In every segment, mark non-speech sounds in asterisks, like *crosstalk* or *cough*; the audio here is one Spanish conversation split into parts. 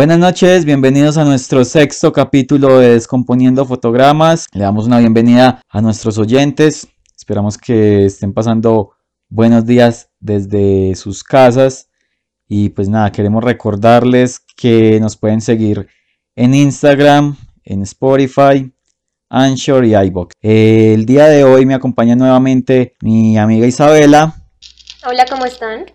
Buenas noches, bienvenidos a nuestro sexto capítulo de Descomponiendo Fotogramas. Le damos una bienvenida a nuestros oyentes. Esperamos que estén pasando buenos días desde sus casas. Y pues nada, queremos recordarles que nos pueden seguir en Instagram, en Spotify, Anchor y iBox. El día de hoy me acompaña nuevamente mi amiga Isabela. Hola, ¿cómo están?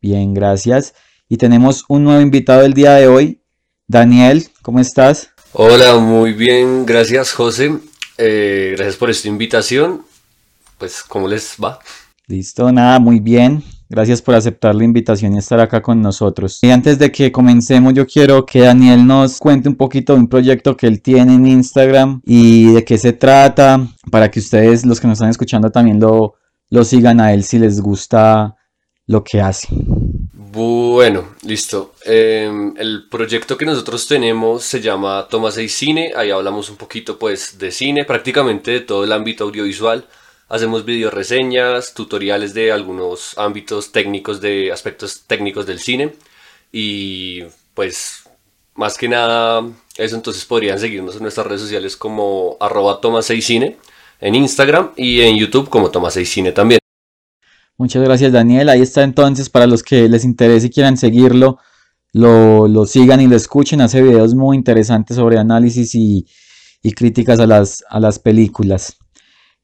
Bien, gracias. Y tenemos un nuevo invitado el día de hoy. Daniel, ¿cómo estás? Hola, muy bien, gracias José. Eh, gracias por esta invitación. Pues, ¿cómo les va? Listo, nada, muy bien. Gracias por aceptar la invitación y estar acá con nosotros. Y antes de que comencemos, yo quiero que Daniel nos cuente un poquito de un proyecto que él tiene en Instagram y de qué se trata, para que ustedes, los que nos están escuchando, también lo, lo sigan a él si les gusta lo que hace. Bueno, listo. Em, el proyecto que nosotros tenemos se llama Toma 6 Cine. Ahí hablamos un poquito pues de cine, prácticamente de todo el ámbito audiovisual. Hacemos video reseñas, tutoriales de algunos ámbitos técnicos, de aspectos técnicos del cine. Y pues más que nada eso, entonces podrían seguirnos en nuestras redes sociales como arroba Toma 6 Cine en Instagram y en YouTube como Toma 6 Cine también. Muchas gracias Daniel. Ahí está entonces para los que les interese y quieran seguirlo, lo, sigan y lo escuchen. Hace videos muy interesantes sobre análisis y, críticas a las, a las películas.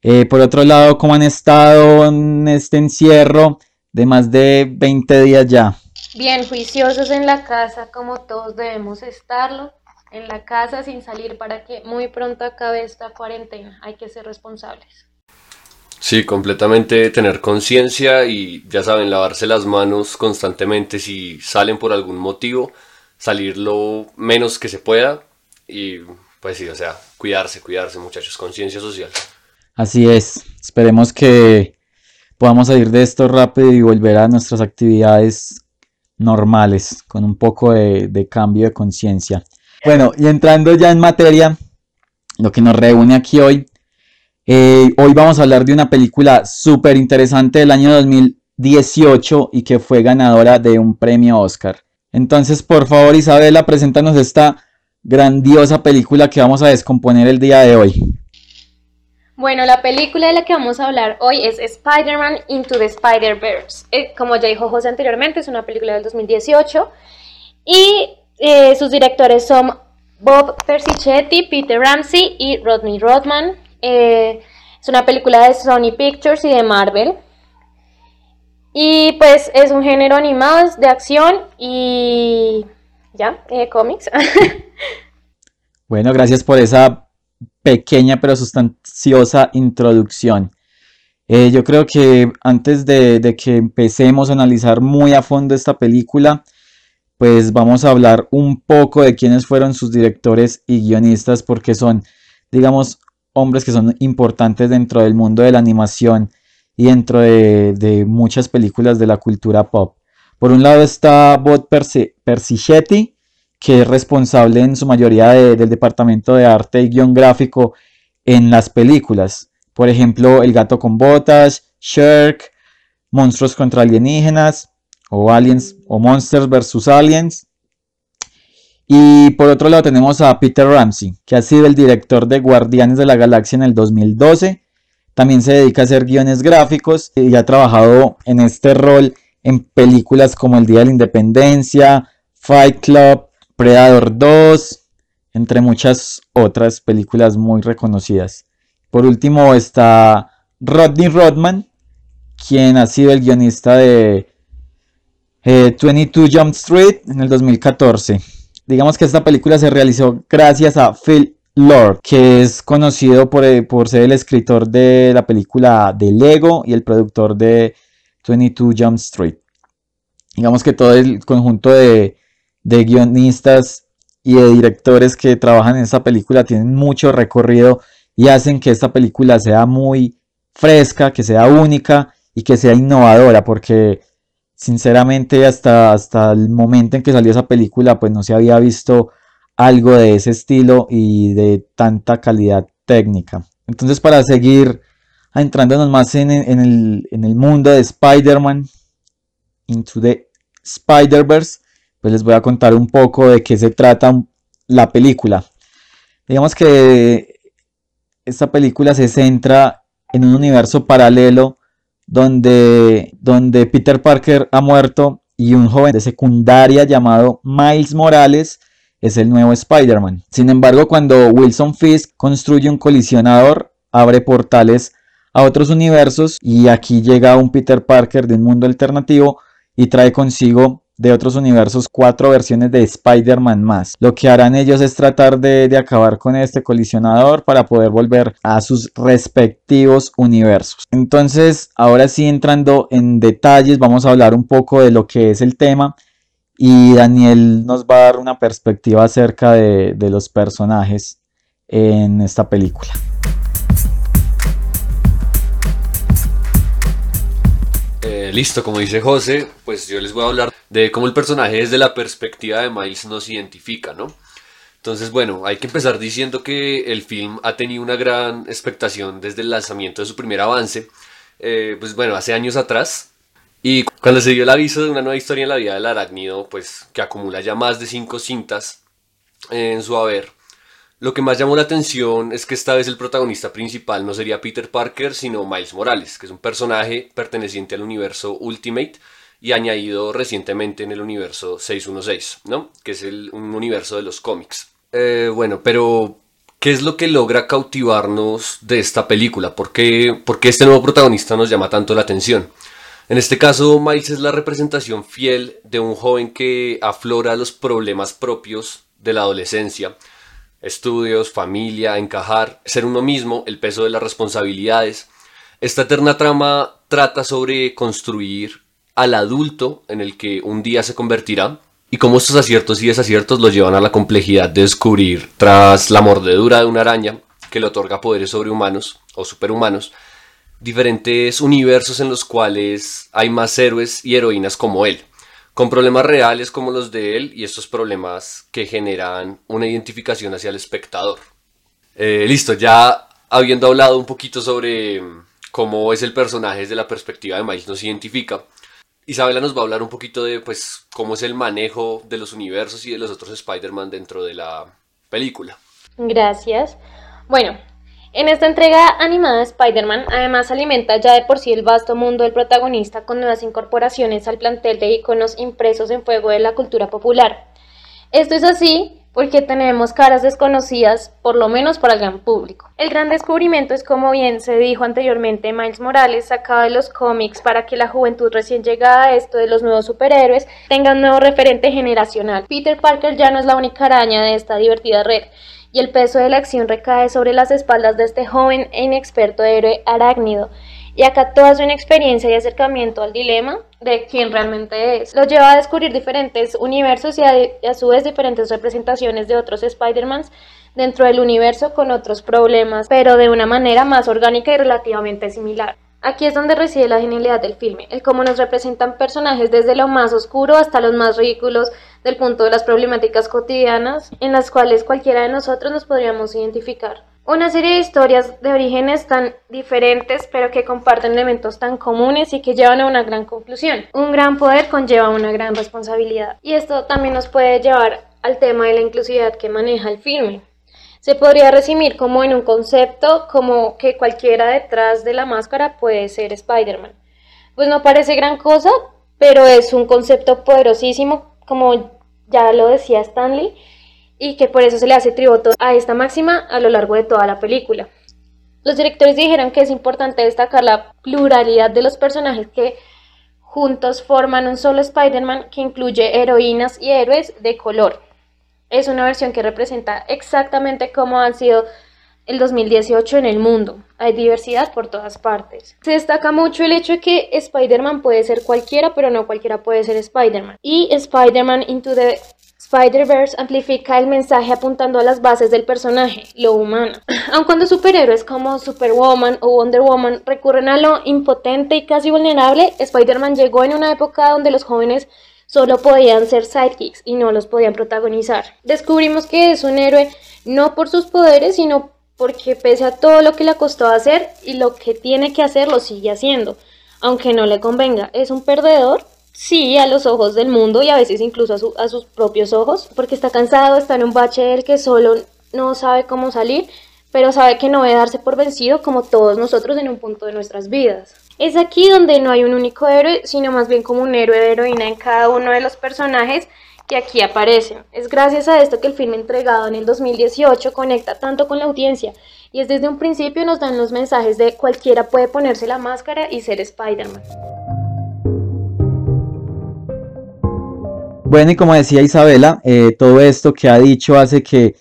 Eh, por otro lado, ¿cómo han estado en este encierro de más de 20 días ya? Bien, juiciosos en la casa, como todos debemos estarlo, en la casa sin salir para que muy pronto acabe esta cuarentena. Hay que ser responsables. Sí, completamente tener conciencia y ya saben, lavarse las manos constantemente si salen por algún motivo, salir lo menos que se pueda y pues sí, o sea, cuidarse, cuidarse muchachos, conciencia social. Así es, esperemos que podamos salir de esto rápido y volver a nuestras actividades normales, con un poco de, de cambio de conciencia. Bueno, y entrando ya en materia, lo que nos reúne aquí hoy eh, hoy vamos a hablar de una película súper interesante del año 2018 y que fue ganadora de un premio Oscar. Entonces, por favor, Isabela, preséntanos esta grandiosa película que vamos a descomponer el día de hoy. Bueno, la película de la que vamos a hablar hoy es Spider-Man Into the Spider-Verse. Eh, como ya dijo José anteriormente, es una película del 2018 y eh, sus directores son Bob Persichetti, Peter Ramsey y Rodney Rodman. Eh, es una película de Sony Pictures y de Marvel. Y pues es un género animado, de acción y ya, eh, cómics. *laughs* bueno, gracias por esa pequeña pero sustanciosa introducción. Eh, yo creo que antes de, de, que empecemos a analizar muy a fondo esta película, pues vamos a hablar un poco de quiénes fueron sus directores y guionistas, porque son, digamos, hombres que son importantes dentro del mundo de la animación y dentro de, muchas películas de la cultura pop. Por un lado está Bob Persichetti, que es responsable en su mayoría del departamento de arte y guion gráfico en las películas. Por ejemplo, El gato con botas, Shark, Monstruos contra alienígenas, o Aliens, o Monsters vs. Aliens, y por otro lado tenemos a Peter Ramsey, que ha sido el director de Guardianes de la Galaxia en el 2012. También se dedica a hacer guiones gráficos y ha trabajado en este rol en películas como El Día de la Independencia, Fight Club, Predator 2, entre muchas otras películas muy reconocidas. Por último está Rodney Rodman, quien ha sido el guionista de 22 eh, Jump Street en el 2014. Digamos que esta película se realizó gracias a Phil Lord, que es conocido por, eh, por, ser el escritor de la película de Lego y el productor de 22 Jump Street. Digamos que todo el conjunto de, de guionistas y de directores que trabajan en esta película tienen mucho recorrido y hacen que esta película sea muy fresca, que sea única y que sea innovadora, porque sinceramente hasta, hasta el momento en que salió esa película pues no se había visto algo de ese estilo y de tanta calidad técnica. Entonces para seguir entrándonos más en, el, mundo de Spider-Man, Into the Spider-Verse, pues les voy a contar un poco de qué se trata la película. Digamos que esta película se centra en un universo paralelo donde, donde Peter Parker ha muerto y un joven de secundaria llamado Miles Morales es el nuevo Spider-Man. Sin embargo, cuando Wilson Fisk construye un colisionador, abre portales a otros universos y aquí llega un Peter Parker de un mundo alternativo y trae consigo de otros universos cuatro versiones de Spider-Man más. Lo que harán ellos es tratar de, de, acabar con este colisionador para poder volver a sus respectivos universos. Entonces, ahora sí entrando en detalles, vamos a hablar un poco de lo que es el tema y Daniel nos va a dar una perspectiva acerca de, de los personajes en esta película. Eh, listo, como dice José, pues yo les voy a hablar de cómo el personaje desde la perspectiva de Miles nos identifica, ¿no? Entonces, bueno, hay que empezar diciendo que el film ha tenido una gran expectación desde el lanzamiento de su primer avance, eh, pues bueno, hace años atrás. Y cuando se dio el aviso de una nueva historia en la vida del arácnido, pues que acumula ya más de cinco cintas en su haber, lo que más llamó la atención es que esta vez el protagonista principal no sería Peter Parker, sino Miles Morales, que es un personaje perteneciente al universo Ultimate y añadido recientemente en el universo 616, ¿no? Que es el, un universo de los cómics. Eh, bueno, pero ¿qué es lo que logra cautivarnos de esta película? ¿Por qué, ¿Por qué este nuevo protagonista nos llama tanto la atención? En este caso, Miles es la representación fiel de un joven que aflora los problemas propios de la adolescencia, estudios, familia, encajar, ser uno mismo, el peso de las responsabilidades. Esta eterna trama trata sobre construir al adulto en el que un día se convertirá y cómo estos aciertos y desaciertos lo llevan a la complejidad de descubrir, tras la mordedura de una araña que le otorga poderes sobrehumanos o superhumanos, diferentes universos en los cuales hay más héroes y heroínas como él con problemas reales como los de él y estos problemas que generan una identificación hacia el espectador. Eh, listo, ya habiendo hablado un poquito sobre mm, cómo es el personaje desde la perspectiva de Miles nos identifica, Isabela nos va a hablar un poquito de pues cómo es el manejo de los universos y de los otros Spider-Man dentro de la película. Gracias. Bueno, en esta entrega animada de Spider-Man, además alimenta ya de por sí el vasto mundo del protagonista con nuevas incorporaciones al plantel de iconos impresos en fuego de la cultura popular. Esto es así porque tenemos caras desconocidas, por lo menos para el gran público. El gran descubrimiento es, como bien se dijo anteriormente, Miles Morales sacado de los cómics para que la juventud recién llegada a esto de los nuevos superhéroes tenga un nuevo referente generacional. Peter Parker ya no es la única araña de esta divertida red y el peso de la acción recae sobre las espaldas de este joven e inexperto héroe arácnido. Y acá toda su inexperiencia y acercamiento al dilema de quién realmente es. Lo lleva a descubrir diferentes universos y a, su vez diferentes representaciones de otros Spider-Mans dentro del universo con otros problemas, pero de una manera más orgánica y relativamente similar. Aquí es donde reside la genialidad del filme, el cómo nos representan personajes desde lo más oscuro hasta los más ridículos del punto de las problemáticas cotidianas en las cuales cualquiera de nosotros nos podríamos identificar. Una serie de historias de orígenes tan diferentes pero que comparten elementos tan comunes y que llevan a una gran conclusión. Un gran poder conlleva una gran responsabilidad y esto también nos puede llevar al tema de la inclusividad que maneja el filme se podría resumir como en un concepto como que cualquiera detrás de la máscara puede ser Spider-Man. Pues no parece gran cosa, pero es un concepto poderosísimo, como ya lo decía Stanley, y que por eso se le hace tributo a esta máxima a lo largo de toda la película. Los directores dijeron que es importante destacar la pluralidad de los personajes que juntos forman un solo Spider-Man que incluye heroínas y héroes de color es una versión que representa exactamente cómo han sido el 2018 en el mundo. Hay diversidad por todas partes. Se destaca mucho el hecho de que Spider-Man puede ser cualquiera, pero no cualquiera puede ser Spider-Man. Y Spider-Man Into the Spider-Verse amplifica el mensaje apuntando a las bases del personaje, lo humano. *clears throat* Aun cuando superhéroes como Superwoman o Wonder Woman recurren a lo impotente y casi vulnerable, Spider-Man llegó en una época donde los jóvenes solo podían ser sidekicks y no los podían protagonizar. Descubrimos que es un héroe no por sus poderes, sino porque pese a todo lo que le costó hacer y lo que tiene que hacer lo sigue haciendo, aunque no le convenga. Es un perdedor, Sí, a los ojos del mundo y a veces incluso a, sus propios ojos, porque está cansado, está en un bache del que solo no sabe cómo salir, pero sabe que no debe darse por vencido como todos nosotros en un punto de nuestras vidas. Es aquí donde no hay un único héroe, sino más bien como un héroe de heroína en cada uno de los personajes que aquí aparecen. Es gracias a esto que el filme entregado en el 2018 conecta tanto con la audiencia y es desde un principio nos dan los mensajes de cualquiera puede ponerse la máscara y ser Spider-Man. Bueno, y como decía Isabela, eh, todo esto que ha dicho hace que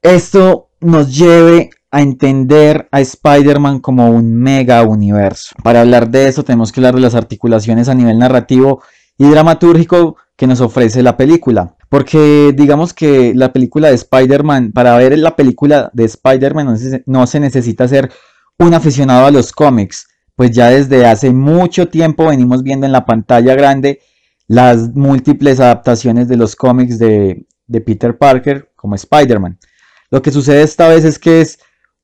esto nos lleve a entender a Spider-Man como un mega universo. Para hablar de eso tenemos que hablar de las articulaciones a nivel narrativo y dramatúrgico que nos ofrece la película. Porque digamos que la película de Spider-Man, para ver la película de Spider-Man no se, no se necesita ser un aficionado a los cómics, pues ya desde hace mucho tiempo venimos viendo en la pantalla grande las múltiples adaptaciones de los cómics de, de Peter Parker como Spider-Man. Lo que sucede esta vez es que es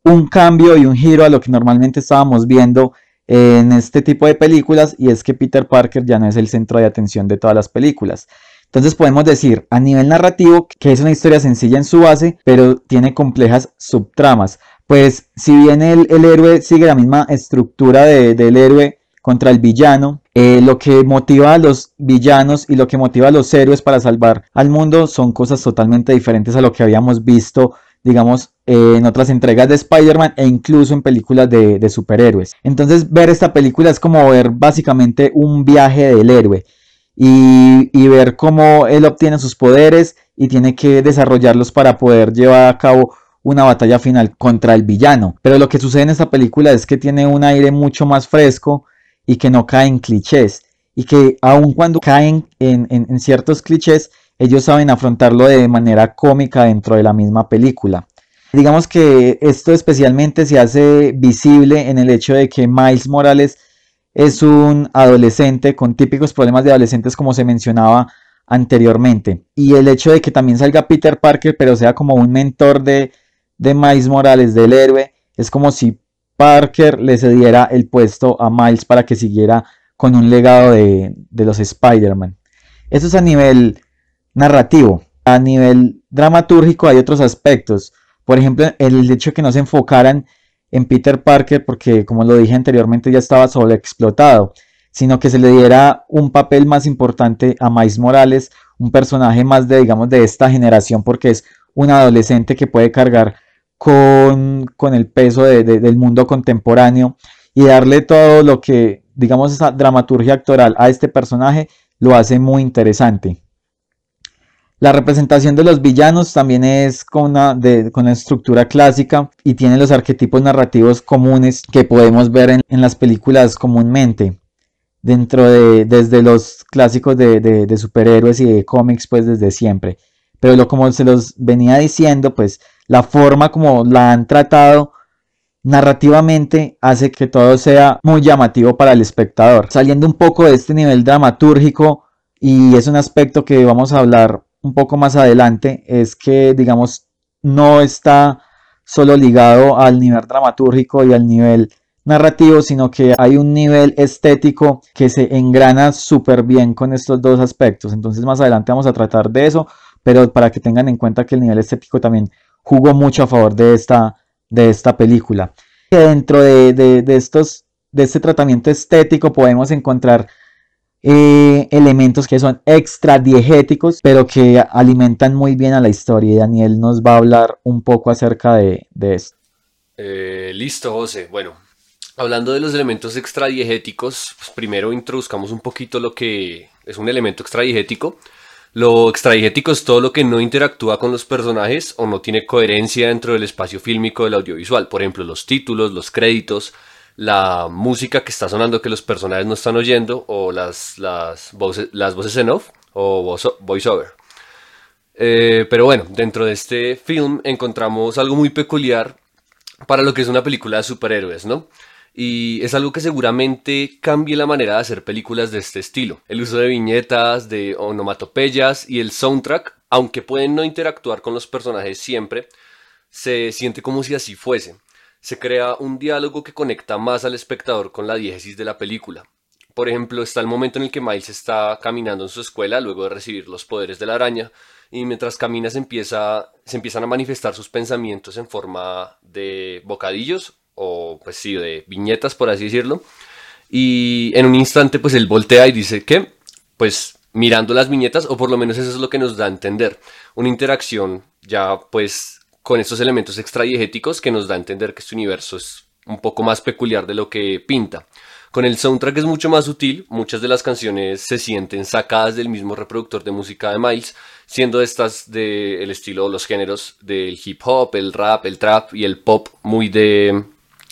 un cambio y un giro a lo que normalmente estábamos viendo en este tipo de películas y es que Peter Parker ya no es el centro de atención de todas las películas. Entonces podemos decir a nivel narrativo que es una historia sencilla en su base, pero tiene complejas subtramas. Pues si bien el, héroe sigue la misma estructura del héroe contra el villano, eh, lo que motiva a los villanos y lo que motiva a los héroes para salvar al mundo son cosas totalmente diferentes a lo que habíamos visto digamos, en otras entregas de Spider-Man e incluso en películas de, superhéroes. Entonces ver esta película es como ver básicamente un viaje del héroe y, ver cómo él obtiene sus poderes y tiene que desarrollarlos para poder llevar a cabo una batalla final contra el villano. Pero lo que sucede en esta película es que tiene un aire mucho más fresco y que no cae en clichés y que aun cuando caen en, en ciertos clichés ellos saben afrontarlo de manera cómica dentro de la misma película. Digamos que esto especialmente se hace visible en el hecho de que Miles Morales es un adolescente con típicos problemas de adolescentes como se mencionaba anteriormente. Y el hecho de que también salga Peter Parker, pero sea como un mentor de, de Miles Morales, del héroe, es como si Parker le cediera el puesto a Miles para que siguiera con un legado de, de los Spider-Man. Eso es a nivel narrativo. A nivel dramatúrgico hay otros aspectos. Por ejemplo, el hecho de que no se enfocaran en Peter Parker, porque como lo dije anteriormente ya estaba sobreexplotado, sino que se le diera un papel más importante a Miles Morales, un personaje más de, digamos, de esta generación, porque es un adolescente que puede cargar con, el peso del mundo contemporáneo y darle todo lo que, digamos, esa dramaturgia actoral a este personaje lo hace muy interesante. La representación de los villanos también es con una, con estructura clásica y tiene los arquetipos narrativos comunes que podemos ver en, las películas comúnmente. Dentro de, desde los clásicos de, superhéroes y de cómics, pues desde siempre. Pero lo, como se los venía diciendo, pues la forma como la han tratado narrativamente hace que todo sea muy llamativo para el espectador. Saliendo un poco de este nivel dramatúrgico, y es un aspecto que vamos a hablar un poco más adelante es que, digamos, no está solo ligado al nivel dramatúrgico y al nivel narrativo, sino que hay un nivel estético que se engrana súper bien con estos dos aspectos. Entonces más adelante vamos a tratar de eso, pero para que tengan en cuenta que el nivel estético también jugó mucho a favor de esta, de esta película. Dentro de, de estos, de este tratamiento estético podemos encontrar eh, elementos que son extra diegéticos, pero que alimentan muy bien a la historia. Y Daniel nos va a hablar un poco acerca de, esto. Eh, listo, José. Bueno, hablando de los elementos extradiegéticos, pues primero introduzcamos un poquito lo que es un elemento extradiegético. Lo extradiegético es todo lo que no interactúa con los personajes o no tiene coherencia dentro del espacio fílmico del audiovisual. Por ejemplo, los títulos, los créditos, la música que está sonando que los personajes no están oyendo o las, las, voces, las voces en off o voiceover. Eh, pero bueno, dentro de este film encontramos algo muy peculiar para lo que es una película de superhéroes, ¿no? Y es algo que seguramente cambie la manera de hacer películas de este estilo. El uso de viñetas, de onomatopeyas y el soundtrack, aunque pueden no interactuar con los personajes siempre, se siente como si así fuese se crea un diálogo que conecta más al espectador con la diégesis de la película. Por ejemplo, está el momento en el que Miles está caminando en su escuela luego de recibir los poderes de la araña y mientras camina se, empieza, se empiezan a manifestar sus pensamientos en forma de bocadillos o pues sí, de viñetas por así decirlo. Y en un instante pues él voltea y dice que pues mirando las viñetas o por lo menos eso es lo que nos da a entender. Una interacción ya pues con estos elementos extradiegéticos que nos da a entender que este universo es un poco más peculiar de lo que pinta. Con el soundtrack es mucho más sutil, muchas de las canciones se sienten sacadas del mismo reproductor de música de Miles, siendo estas del estilo, los géneros del hip hop, el rap, el trap y el pop muy de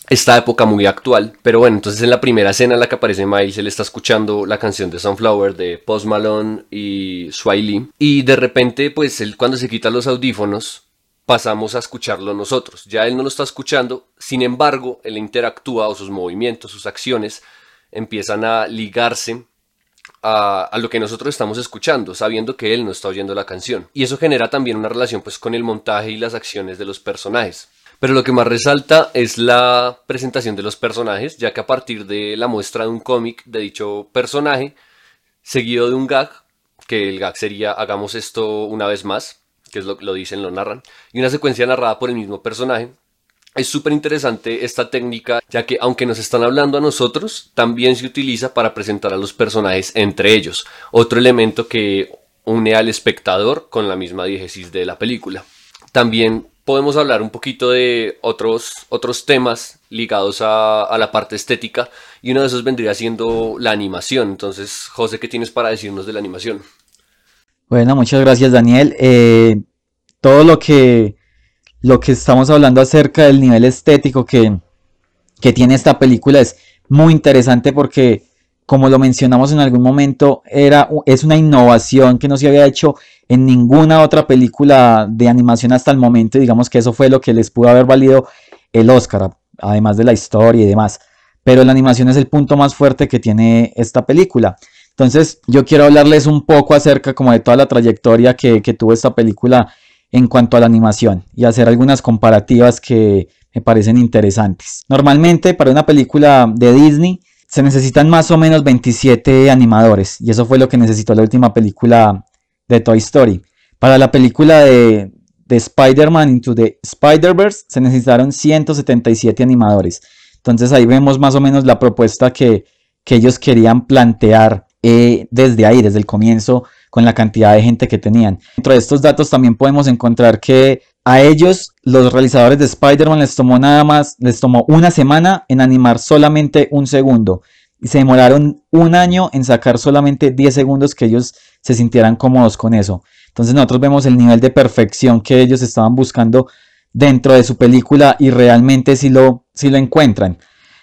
esta época muy actual. Pero bueno, entonces en la primera escena en la que aparece Miles, él está escuchando la canción de Sunflower de Post Malone y Swiley. Y de repente, pues él cuando se quita los audífonos, pasamos a escucharlo nosotros. Ya él no lo está escuchando, sin embargo, él interactúa o sus movimientos, sus acciones empiezan a ligarse a, lo que nosotros estamos escuchando, sabiendo que él no está oyendo la canción. Y eso genera también una relación pues con el montaje y las acciones de los personajes. Pero lo que más resalta es la presentación de los personajes, ya que a partir de la muestra de un cómic de dicho personaje, seguido de un gag, que el gag sería hagamos esto una vez más, que es lo lo dicen, lo narran, y una secuencia narrada por el mismo personaje. Es súper interesante esta técnica, ya que aunque nos están hablando a nosotros, también se utiliza para presentar a los personajes entre ellos, otro elemento que une al espectador con la misma diégesis de la película. También podemos hablar un poquito de otros, otros temas ligados a, a, la parte estética y uno de esos vendría siendo la animación. Entonces, José, ¿qué tienes para decirnos de la animación? Bueno, muchas gracias Daniel. Eh, todo lo que, lo que estamos hablando acerca del nivel estético que, que tiene esta película es muy interesante porque, como lo mencionamos en algún momento, era, es una innovación que no se había hecho en ninguna otra película de animación hasta el momento. Y digamos que eso fue lo que les pudo haber valido el Oscar, además de la historia y demás. Pero la animación es el punto más fuerte que tiene esta película. Entonces yo quiero hablarles un poco acerca como de toda la trayectoria que, tuvo esta película en cuanto a la animación y hacer algunas comparativas que me parecen interesantes. Normalmente para una película de Disney se necesitan más o menos 27 animadores y eso fue lo que necesitó la última película de Toy Story. Para la película de, de Spider-Man Into the Spider-Verse se necesitaron 177 animadores. Entonces ahí vemos más o menos la propuesta que ellos querían plantear eh, desde ahí, desde el comienzo, con la cantidad de gente que tenían. Dentro de estos datos también podemos encontrar que a ellos, los realizadores de Spider-Man, les tomó nada más, les tomó una semana en animar solamente un segundo. Y se demoraron un año en sacar solamente 10 segundos que ellos se sintieran cómodos con eso. Entonces nosotros vemos el nivel de perfección que ellos estaban buscando dentro de su película y realmente si lo, si lo encuentran.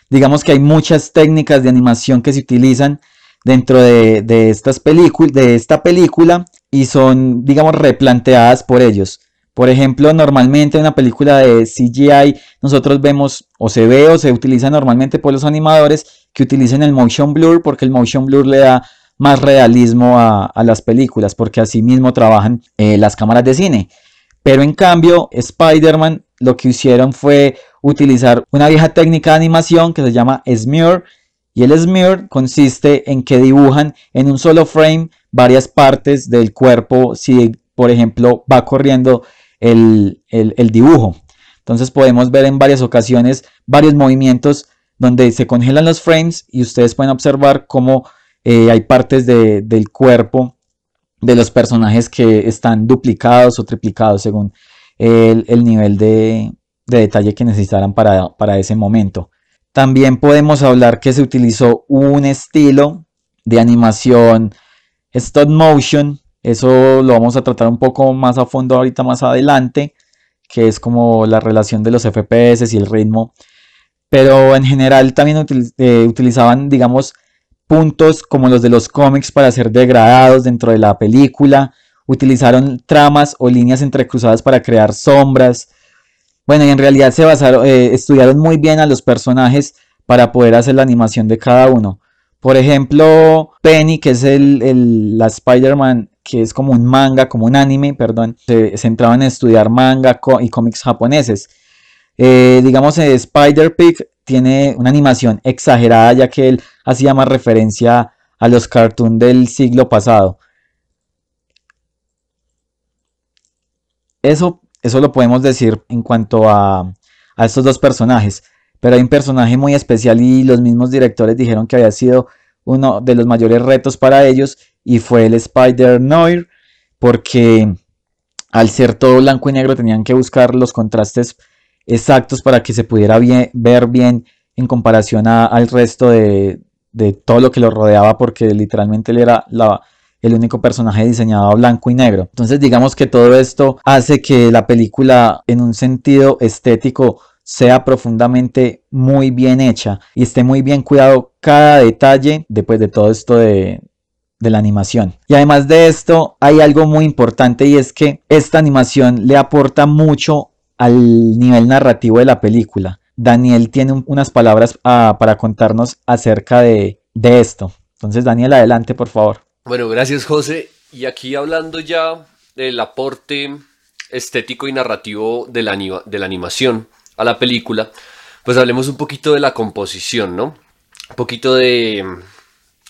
Digamos que hay muchas técnicas de animación que se utilizan dentro de, estas películas, de esta película y son, digamos, replanteadas por ellos. Por ejemplo, normalmente en una película de CGI nosotros vemos o se ve o se utiliza normalmente por los animadores que utilicen el motion blur porque el motion blur le da más realismo a, las películas porque así mismo trabajan eh, las cámaras de cine. Pero en cambio, Spider-Man lo que hicieron fue utilizar una vieja técnica de animación que se llama smear y el smear consiste en que dibujan en un solo frame varias partes del cuerpo si, por ejemplo, va corriendo el, dibujo. Entonces podemos ver en varias ocasiones varios movimientos donde se congelan los frames y ustedes pueden observar cómo eh, hay partes del cuerpo de los personajes que están duplicados o triplicados según el, nivel de, detalle que necesitaran para, para ese momento. También podemos hablar que se utilizó un estilo de animación stop motion. Eso lo vamos a tratar un poco más a fondo ahorita más adelante, que es como la relación de los FPS y el ritmo. Pero en general también eh, utilizaban, digamos, puntos como los de los cómics para ser degradados dentro de la película. Utilizaron tramas o líneas entrecruzadas para crear sombras. Bueno, y en realidad se basaron, eh, estudiaron muy bien a los personajes para poder hacer la animación de cada uno. Por ejemplo, Penny, que es el, la Spider-Man, que es como un manga, como un anime, perdón, se centraban en estudiar manga y cómics japoneses. Eh, digamos, Spider-Pig tiene una animación exagerada ya que él hacía más referencia a los cartoons del siglo pasado. Eso, eso lo podemos decir en cuanto a, a estos dos personajes. Pero hay un personaje muy especial y los mismos directores dijeron que había sido uno de los mayores retos para ellos y fue el Spider Noir porque al ser todo blanco y negro tenían que buscar los contrastes exactos para que se pudiera ver bien en comparación al resto de, todo lo que lo rodeaba porque literalmente él era el único personaje diseñado a blanco y negro. Entonces digamos que todo esto hace que la película en un sentido estético sea profundamente muy bien hecha y esté muy bien cuidado cada detalle después de todo esto de, de la animación. Y además de esto, hay algo muy importante y es que esta animación le aporta mucho al nivel narrativo de la película. Daniel tiene unas palabras ah, para contarnos acerca de, esto. Entonces, Daniel, adelante, por favor. Bueno, gracias, José. Y aquí hablando ya del aporte estético y narrativo de la, de la animación a la película, pues hablemos un poquito de la composición, ¿no? Un poquito de,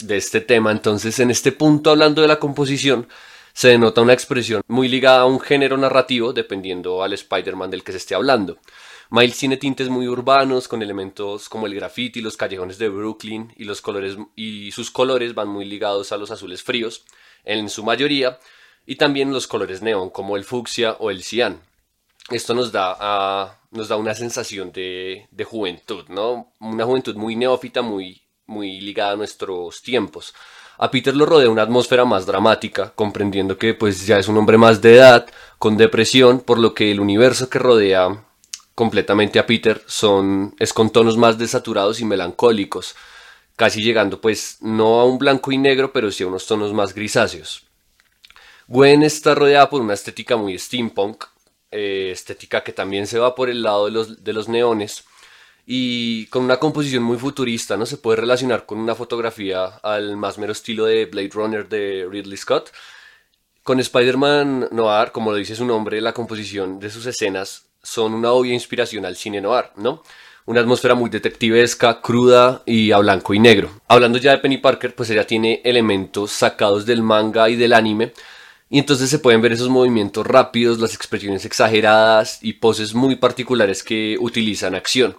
de este tema. Entonces, en este punto, hablando de la composición, se denota una expresión muy ligada a un género narrativo, dependiendo al Spider-Man del que se esté hablando. Miles tiene tintes muy urbanos, con elementos como el graffiti, los callejones de Brooklyn y, los colores, y sus colores van muy ligados a los azules fríos, en su mayoría, y también los colores neón, como el fucsia o el cian. Esto nos da, nos da una sensación de, de juventud, ¿no? Una juventud muy neófita, muy, muy ligada a nuestros tiempos. A Peter lo rodea una atmósfera más dramática, comprendiendo que pues ya es un hombre más de edad, con depresión, por lo que el universo que rodea completamente a Peter son es con tonos más desaturados y melancólicos, casi llegando pues no a un blanco y negro, pero sí a unos tonos más grisáceos. Gwen está rodeada por una estética muy steampunk, eh, estética que también se va por el lado de los, de los neones, y con una composición muy futurista, ¿no? Se puede relacionar con una fotografía al más mero estilo de Blade Runner de Ridley Scott. Con Spider-Man Noir, como lo dice su nombre, la composición de sus escenas son una obvia inspiración al cine noir, ¿no? Una atmósfera muy detectivesca, cruda y a blanco y negro. Hablando ya de Penny Parker, pues ella tiene elementos sacados del manga y del anime, y entonces se pueden ver esos movimientos rápidos, las expresiones exageradas y poses muy particulares que utilizan acción.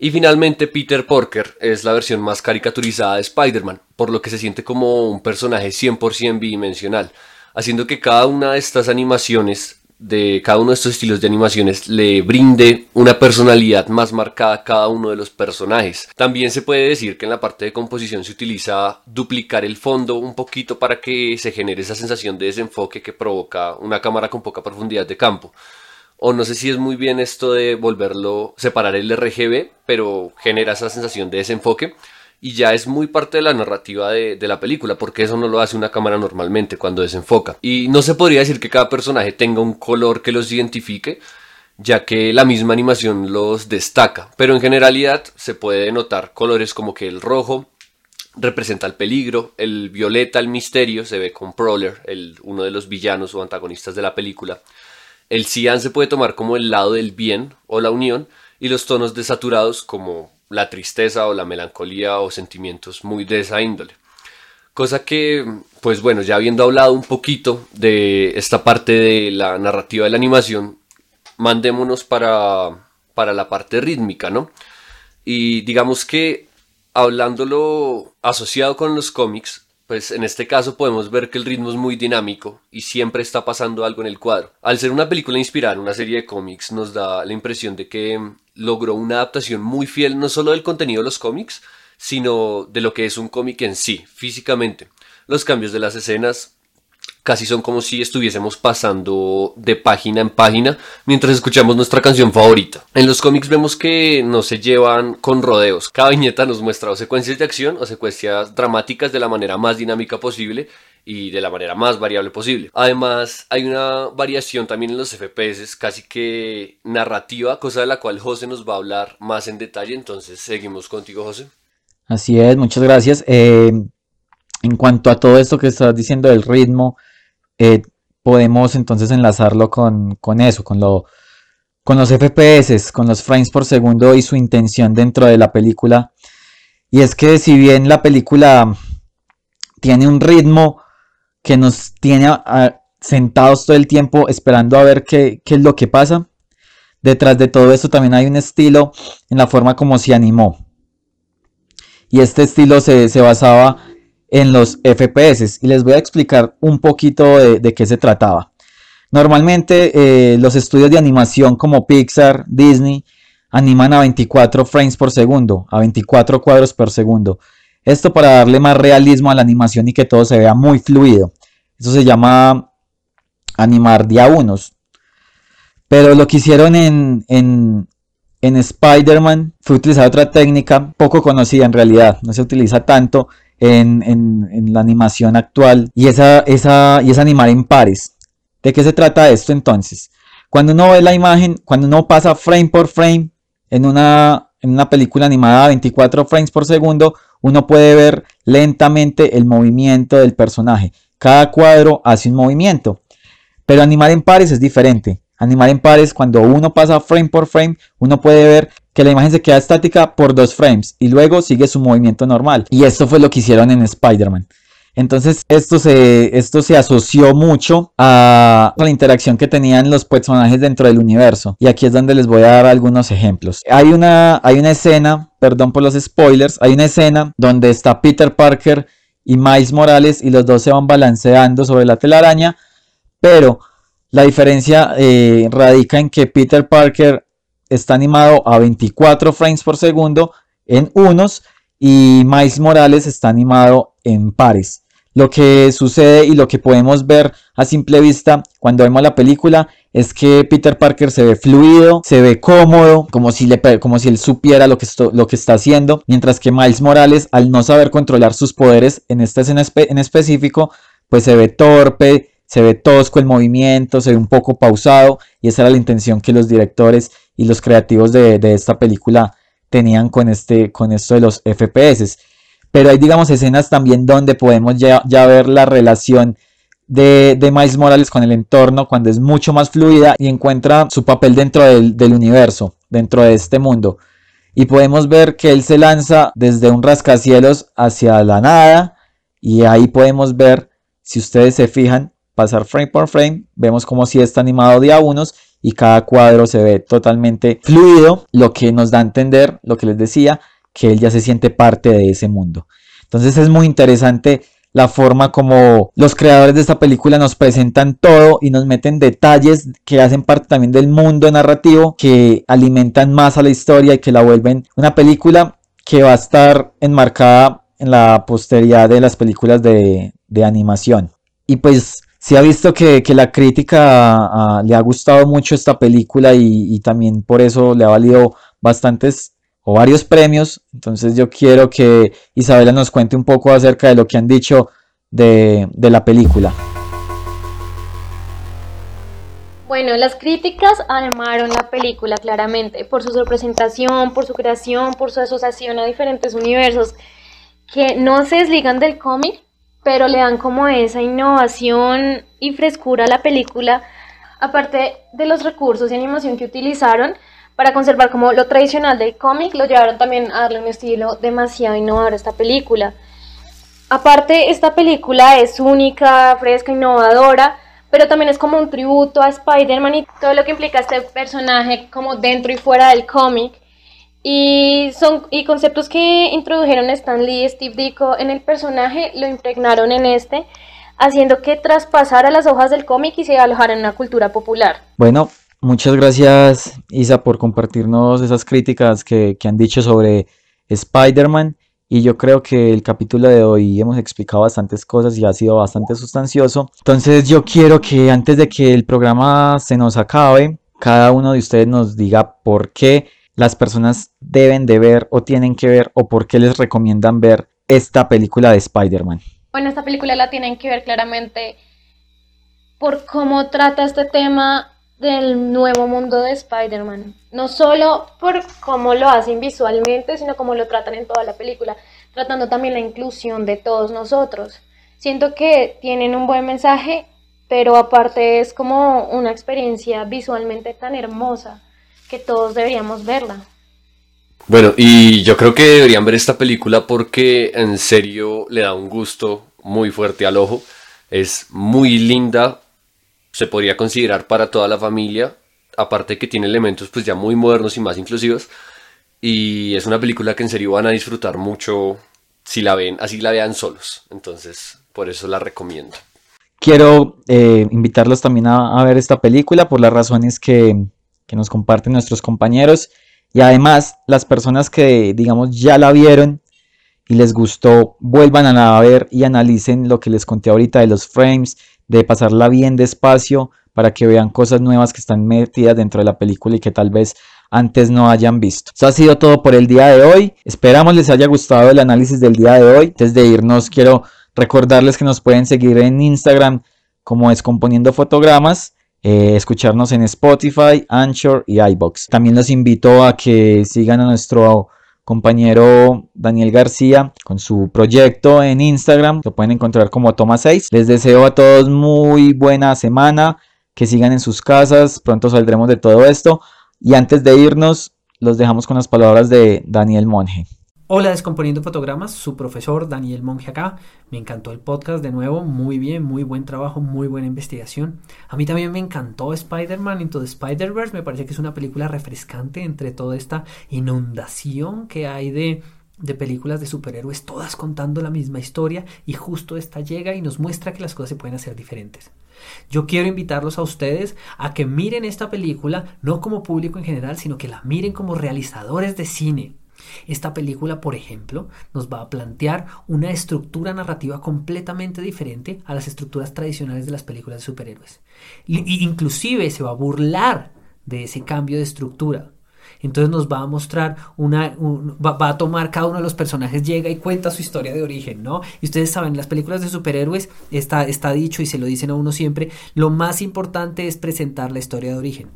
Y finalmente Peter Porker es la versión más caricaturizada de Spider-Man, por lo que se siente como un personaje 100% bidimensional, haciendo que cada una de estas animaciones, de cada uno de estos estilos de animaciones, le brinde una personalidad más marcada a cada uno de los personajes. También se puede decir que en la parte de composición se utiliza duplicar el fondo un poquito para que se genere esa sensación de desenfoque que provoca una cámara con poca profundidad de campo o no sé si es muy bien esto de volverlo, separar el RGB, pero genera esa sensación de desenfoque y ya es muy parte de la narrativa de, la película, porque eso no lo hace una cámara normalmente cuando desenfoca. Y no se podría decir que cada personaje tenga un color que los identifique, ya que la misma animación los destaca, pero en generalidad se puede notar colores como que el rojo representa el peligro, el violeta el misterio, se ve con Prowler, el, uno de los villanos o antagonistas de la película, el cian se puede tomar como el lado del bien o la unión y los tonos desaturados como la tristeza o la melancolía o sentimientos muy de esa índole. Cosa que, pues bueno, ya habiendo hablado un poquito de esta parte de la narrativa de la animación, mandémonos para, para la parte rítmica, ¿no? Y digamos que hablándolo asociado con los cómics, pues en este caso podemos ver que el ritmo es muy dinámico y siempre está pasando algo en el cuadro. Al ser una película inspirada en una serie de cómics nos da la impresión de que mm, logró una adaptación muy fiel no solo del contenido de los cómics, sino de lo que es un cómic en sí, físicamente. Los cambios de las escenas, casi son como si estuviésemos pasando de página en página mientras escuchamos nuestra canción favorita. En los cómics vemos que no se llevan con rodeos. Cada viñeta nos muestra o secuencias de acción o secuencias dramáticas de la manera más dinámica posible y de la manera más variable posible. Además, hay una variación también en los FPS, casi que narrativa, cosa de la cual José nos va a hablar más en detalle. Entonces, seguimos contigo, José. Así es, muchas gracias. Eh, en cuanto a todo esto que estás diciendo del ritmo, eh, podemos entonces enlazarlo con, eso, con lo, con los FPS, con los frames por segundo y su intención dentro de la película. Y es que si bien la película tiene un ritmo que nos tiene sentados todo el tiempo esperando a ver qué, es lo que pasa, detrás de todo esto también hay un estilo en la forma como se animó. Y este estilo se, basaba en los FPS. Y les voy a explicar un poquito de qué se trataba. Normalmente eh, los estudios de animación como Pixar, Disney, animan a 24 frames por segundo, a 24 cuadros por segundo. Esto para darle más realismo a la animación y que todo se vea muy fluido. Eso se llama animar día unos. Pero lo que hicieron en, en, en Spider-Man fue utilizar otra técnica poco conocida en realidad. No se utiliza tanto en, la animación actual. Y esa, esa, y es animar en pares. ¿De qué se trata esto entonces? Cuando uno ve la imagen, cuando uno pasa frame por frame en una, en una película animada a 24 frames por segundo, uno puede ver lentamente el movimiento del personaje. Cada cuadro hace un movimiento. Pero animar en pares es diferente. Animar en pares, cuando uno pasa frame por frame, uno puede ver que la imagen se queda estática por dos frames y luego sigue su movimiento normal. Y esto fue lo que hicieron en Spider-Man. Entonces esto se, esto se asoció mucho a la interacción que tenían los personajes dentro del universo. Y aquí es donde les voy a dar algunos ejemplos. Hay una, hay una escena, perdón por los spoilers, hay una escena donde está Peter Parker y Miles Morales y los dos se van balanceando sobre la telaraña. Pero la diferencia eh, radica en que Peter Parker está animado a 24 frames por segundo en unos y Miles Morales está animado en pares. Lo que sucede y lo que podemos ver a simple vista cuando vemos la película es que Peter Parker se ve fluido, se ve cómodo, como si, le, como si él supiera lo que, está haciendo, mientras que Miles Morales, al no saber controlar sus poderes en esta escena en específico, pues se ve torpe, se ve tosco el movimiento, se ve un poco pausado, y esa era la intención que los directores y los creativos de, de esta película tenían con, este, con esto de los FPS. Pero hay, digamos, escenas también donde podemos ya, ver la relación de, de, Miles Morales con el entorno cuando es mucho más fluida y encuentra su papel dentro del, del, universo, dentro de este mundo. Y podemos ver que él se lanza desde un rascacielos hacia la nada y ahí podemos ver, si ustedes se fijan, pasar frame por frame, vemos como si está animado de a unos y cada cuadro se ve totalmente fluido, lo que nos da a entender, lo que les decía, que él ya se siente parte de ese mundo. Entonces es muy interesante la forma como los creadores de esta película nos presentan todo y nos meten detalles que hacen parte también del mundo narrativo, que alimentan más a la historia y que la vuelven una película que va a estar enmarcada en la posteridad de las películas de, animación. Y pues se ha visto que, la crítica ah, le ha gustado mucho esta película y, y, también por eso le ha valido bastantes o varios premios. Entonces yo quiero que Isabela nos cuente un poco acerca de lo que han dicho de, la película. Bueno, las críticas armaron la película claramente por su representación, por su creación, por su asociación a diferentes universos que no se desligan del cómic, pero le dan como esa innovación y frescura a la película, aparte de los recursos y animación que utilizaron, para conservar como lo tradicional del cómic, lo llevaron también a darle un estilo demasiado innovador a esta película. Aparte, esta película es única, fresca, innovadora, pero también es como un tributo a Spider-Man y todo lo que implica este personaje como dentro y fuera del cómic. Y son y conceptos que introdujeron Stan Lee y Steve Ditko en el personaje lo impregnaron en este, haciendo que traspasara las hojas del cómic y se alojara en una cultura popular. Bueno, Muchas gracias, Isa, por compartirnos esas críticas que, han dicho sobre Spider-Man. Y yo creo que el capítulo de hoy hemos explicado bastantes cosas y ha sido bastante sustancioso. Entonces yo quiero que antes de que el programa se nos acabe, cada uno de ustedes nos diga por qué las personas deben de ver o tienen que ver o por qué les recomiendan ver esta película de Spider-Man. Bueno, esta película la tienen que ver claramente por cómo trata este tema del nuevo mundo de Spider-Man. No solo por cómo lo hacen visualmente, sino cómo lo tratan en toda la película, tratando también la inclusión de todos nosotros. Siento que tienen un buen mensaje, pero aparte es como una experiencia visualmente tan hermosa. Que todos deberíamos verla. Bueno, y yo creo que deberían ver esta película porque en serio le da un gusto muy fuerte al ojo. Es muy linda, se podría considerar para toda la familia, aparte que tiene elementos pues ya muy modernos y más inclusivos. Y es una película que en serio van a disfrutar mucho si la ven, así la vean solos. Entonces, por eso la recomiendo. Quiero eh, invitarlos también a, ver esta película por las razones que, que nos comparten nuestros compañeros y además las personas que digamos ya la vieron y les gustó, vuelvan a ver y analicen lo que les conté ahorita de los frames, de pasarla bien despacio para que vean cosas nuevas que están metidas dentro de la película y que tal vez antes no hayan visto. Eso ha sido todo por el día de hoy. Esperamos les haya gustado el análisis del día de hoy. Antes de irnos quiero recordarles que nos pueden seguir en Instagram como Descomponiendo Fotogramas eh, escucharnos en Spotify, Anchor y iBox. También los invito a que sigan a nuestro compañero Daniel García con su proyecto en Instagram. Lo pueden encontrar como Toma 6. Les deseo a todos muy buena semana. Que sigan en sus casas. Pronto saldremos de todo esto. Y antes de irnos, los dejamos con las palabras de Daniel Monge. Hola Descomponiendo Fotogramas, su profesor Daniel Monge acá. Me encantó el podcast de nuevo, muy bien, muy buen trabajo, muy buena investigación. A mí también me encantó Spider-Man Into the Spider-Verse, me parece que es una película refrescante entre toda esta inundación que hay de, de películas de superhéroes, todas contando la misma historia y justo esta llega y nos muestra que las cosas se pueden hacer diferentes. Yo quiero invitarlos a ustedes a que miren esta película no como público en general, sino que la miren como realizadores de cine esta película, por ejemplo, nos va a plantear una estructura narrativa completamente diferente a las estructuras tradicionales de las películas de superhéroes. Y, inclusive se va a burlar de ese cambio de estructura. Entonces nos va a mostrar una, va, a tomar cada uno de los personajes, llega y cuenta su historia de origen, ¿no? Y ustedes saben, las películas de superhéroes está, está dicho y se lo dicen a uno siempre, lo más importante es presentar la historia de origen.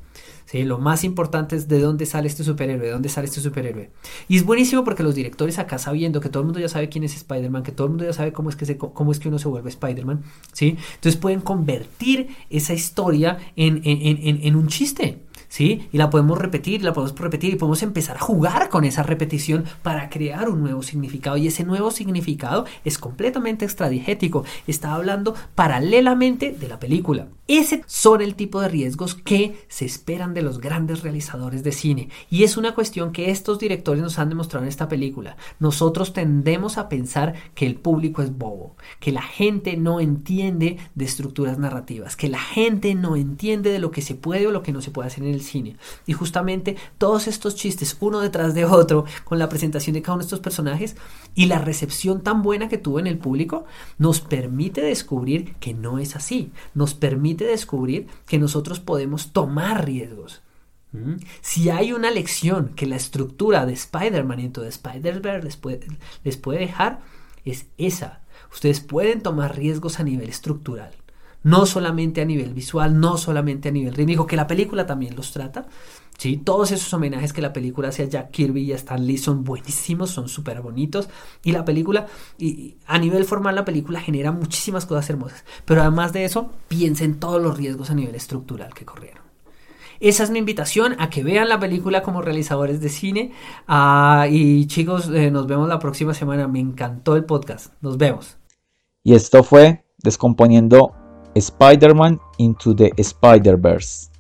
Lo más importante es de dónde sale este superhéroe, de dónde sale este superhéroe. Y es buenísimo porque los directores acá sabiendo que todo el mundo ya sabe quién es Spider-Man, que todo el mundo ya sabe cómo es que, se, cómo es que uno se vuelve Spider-Man, ¿sí? Entonces pueden convertir esa historia en, en un chiste. ¿Sí? Y la podemos repetir, la podemos repetir y podemos empezar a jugar con esa repetición para crear un nuevo significado. Y ese nuevo significado es completamente extradigético. Está hablando paralelamente de la película. Ese son el tipo de riesgos que se esperan de los grandes realizadores de cine. Y es una cuestión que estos directores nos han demostrado en esta película. Nosotros tendemos a pensar que el público es bobo, que la gente no entiende de estructuras narrativas, que la gente no entiende de lo que se puede o lo que no se puede hacer en el Y justamente todos estos chistes, uno detrás de otro, con la presentación de cada uno de estos personajes y la recepción tan buena que tuvo en el público, nos permite descubrir que no es así. Nos permite descubrir que nosotros podemos tomar riesgos. ¿Mm? Si hay una lección que la estructura de Spider-Man y de Spider-Verse les puede, les puede dejar, es esa. Ustedes pueden tomar riesgos a nivel estructural no solamente a nivel visual, no solamente a nivel rítmico, que la película también los trata. ¿sí? Todos esos homenajes que la película hace a Jack Kirby y a Stan Lee son buenísimos, son súper bonitos. Y la película, y a nivel formal, la película genera muchísimas cosas hermosas. Pero además de eso, piensen todos los riesgos a nivel estructural que corrieron. Esa es mi invitación a que vean la película como realizadores de cine. Ah, y chicos, eh, nos vemos la próxima semana. Me encantó el podcast. Nos vemos. Y esto fue Descomponiendo Spider-Man Into the Spider-Verse.